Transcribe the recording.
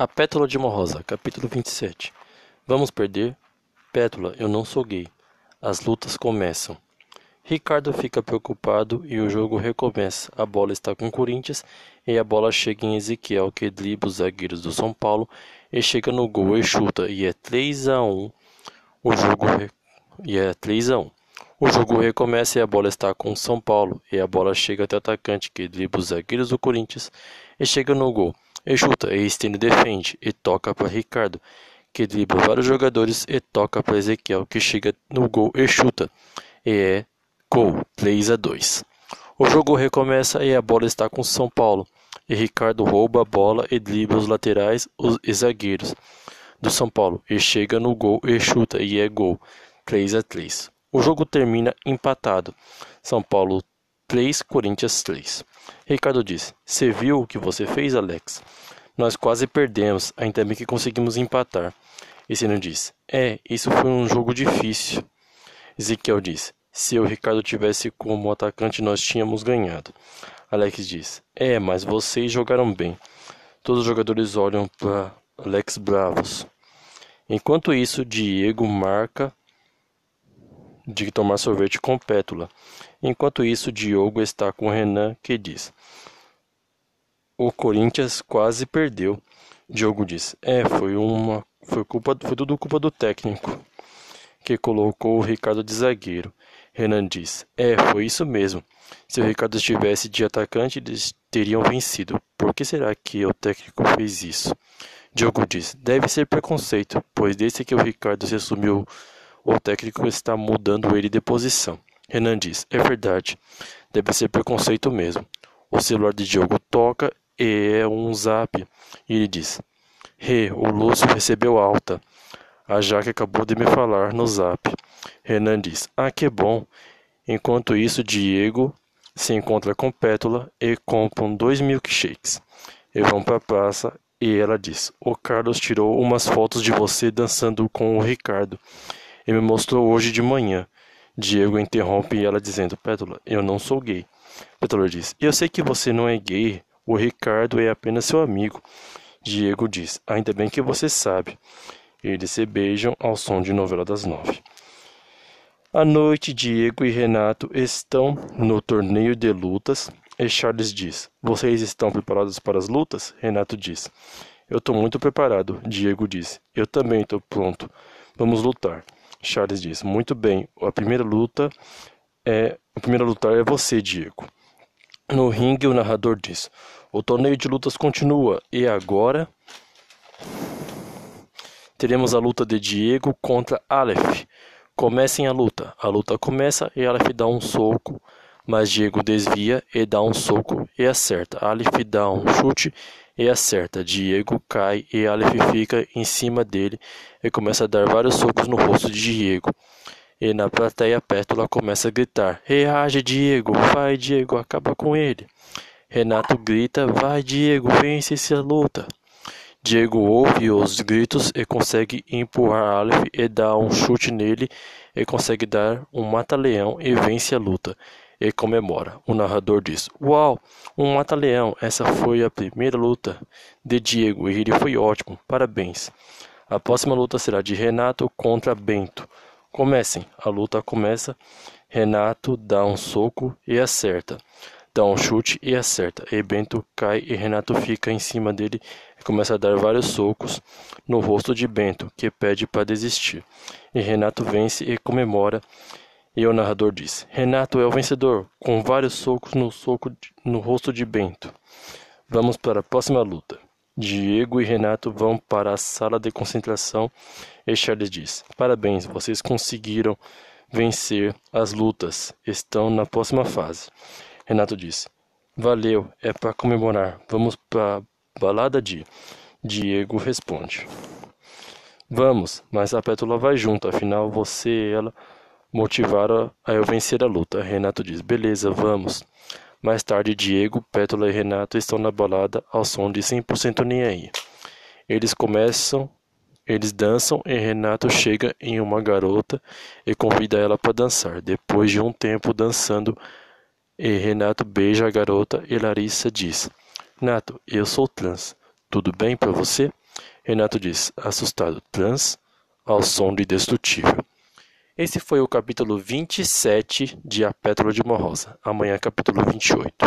A Pétala de uma Rosa, capítulo 27. Vamos perder? Pétala, eu não sou gay. As lutas começam. Ricardo fica preocupado e o jogo recomeça. A bola está com o Corinthians e a bola chega em Ezequiel, que dribla os zagueiros do São Paulo e chega no gol e chuta. E é 3 a 1 O jogo re... e é 3 a 1 O jogo recomeça e a bola está com o São Paulo e a bola chega até o atacante, que dribla os zagueiros do Corinthians e chega no gol. E chuta, e Stênio defende, e toca para Ricardo, que dribla vários jogadores e toca para Ezequiel, que chega no gol e chuta. E é gol, 3 a 2. O jogo recomeça e a bola está com São Paulo. E Ricardo rouba a bola e dribla os laterais os, e zagueiros do São Paulo. E chega no gol e chuta, e é gol, 3 a 3. O jogo termina empatado. São Paulo 3, Corinthians 3. Ricardo disse: Você viu o que você fez, Alex? Nós quase perdemos, ainda bem que conseguimos empatar. Ensino disse: É, isso foi um jogo difícil. Ezequiel disse: Se o Ricardo tivesse como atacante, nós tínhamos ganhado. Alex disse: É, mas vocês jogaram bem. Todos os jogadores olham para Alex bravos. Enquanto isso, Diego marca de tomar sorvete com pétula. Enquanto isso, Diogo está com Renan, que diz: O Corinthians quase perdeu. Diogo diz: É, foi uma. Foi, culpa, foi tudo culpa do técnico, que colocou o Ricardo de zagueiro. Renan diz: É, foi isso mesmo. Se o Ricardo estivesse de atacante, eles teriam vencido. Por que será que o técnico fez isso? Diogo diz: Deve ser preconceito, pois desde que o Ricardo se assumiu o técnico está mudando ele de posição. Renan diz: É verdade. Deve ser preconceito mesmo. O celular de Diogo toca e é um zap. E ele diz: Rê, o Lúcio recebeu alta. A Jaque acabou de me falar no zap. Renan diz: Ah, que bom. Enquanto isso, Diego se encontra com Pétula e compram dois milkshakes. E vão para a praça e ela diz: O Carlos tirou umas fotos de você dançando com o Ricardo. E me mostrou hoje de manhã. Diego interrompe ela dizendo: Pétula, eu não sou gay. Pétula diz: Eu sei que você não é gay. O Ricardo é apenas seu amigo. Diego diz: Ainda bem que você sabe. Eles se beijam ao som de novela das nove. À noite, Diego e Renato estão no torneio de lutas e Charles diz: Vocês estão preparados para as lutas? Renato diz: Eu estou muito preparado. Diego diz: Eu também estou pronto. Vamos lutar. Charles diz: Muito bem, a primeira luta é. A primeira lutar é você, Diego. No ringue, o narrador diz: O torneio de lutas continua e agora teremos a luta de Diego contra Aleph. Comecem a luta. A luta começa e Aleph dá um soco, mas Diego desvia e dá um soco e acerta. Aleph dá um chute e acerta. Diego cai e Aleph fica em cima dele e começa a dar vários socos no rosto de Diego. E na plateia Pétula começa a gritar: Reage, Diego! Vai, Diego, acaba com ele! Renato grita: Vai, Diego, vence essa luta! Diego ouve os gritos e consegue empurrar Aleph e dá um chute nele e consegue dar um mata-leão e vence a luta e comemora. O narrador diz: Uau, um mata-leão! Essa foi a primeira luta de Diego e ele foi ótimo. Parabéns. A próxima luta será de Renato contra Bento. Comecem. A luta começa. Renato dá um soco e acerta. Dá um chute e acerta. E Bento cai e Renato fica em cima dele e começa a dar vários socos no rosto de Bento, que pede para desistir. E Renato vence e comemora e o narrador diz: Renato é o vencedor, com vários socos no, soco de, no rosto de Bento. Vamos para a próxima luta. Diego e Renato vão para a sala de concentração e Charles diz: Parabéns, vocês conseguiram vencer as lutas. Estão na próxima fase. Renato diz: Valeu, é para comemorar. Vamos para a balada de. Diego responde: Vamos, mas a Pétula vai junto, afinal você e ela motivaram a eu vencer a luta. Renato diz: Beleza, vamos. Mais tarde, Diego, Pétula e Renato estão na balada ao som de 100% nem aí. Eles começam, eles dançam e Renato chega em uma garota e convida ela para dançar. Depois de um tempo dançando, Renato beija a garota e Larissa diz: Renato, eu sou trans. Tudo bem para você? Renato diz, assustado. Trans ao som do indestrutível. Esse foi o capítulo 27 de A Pétala de uma Rosa. Amanhã, capítulo 28.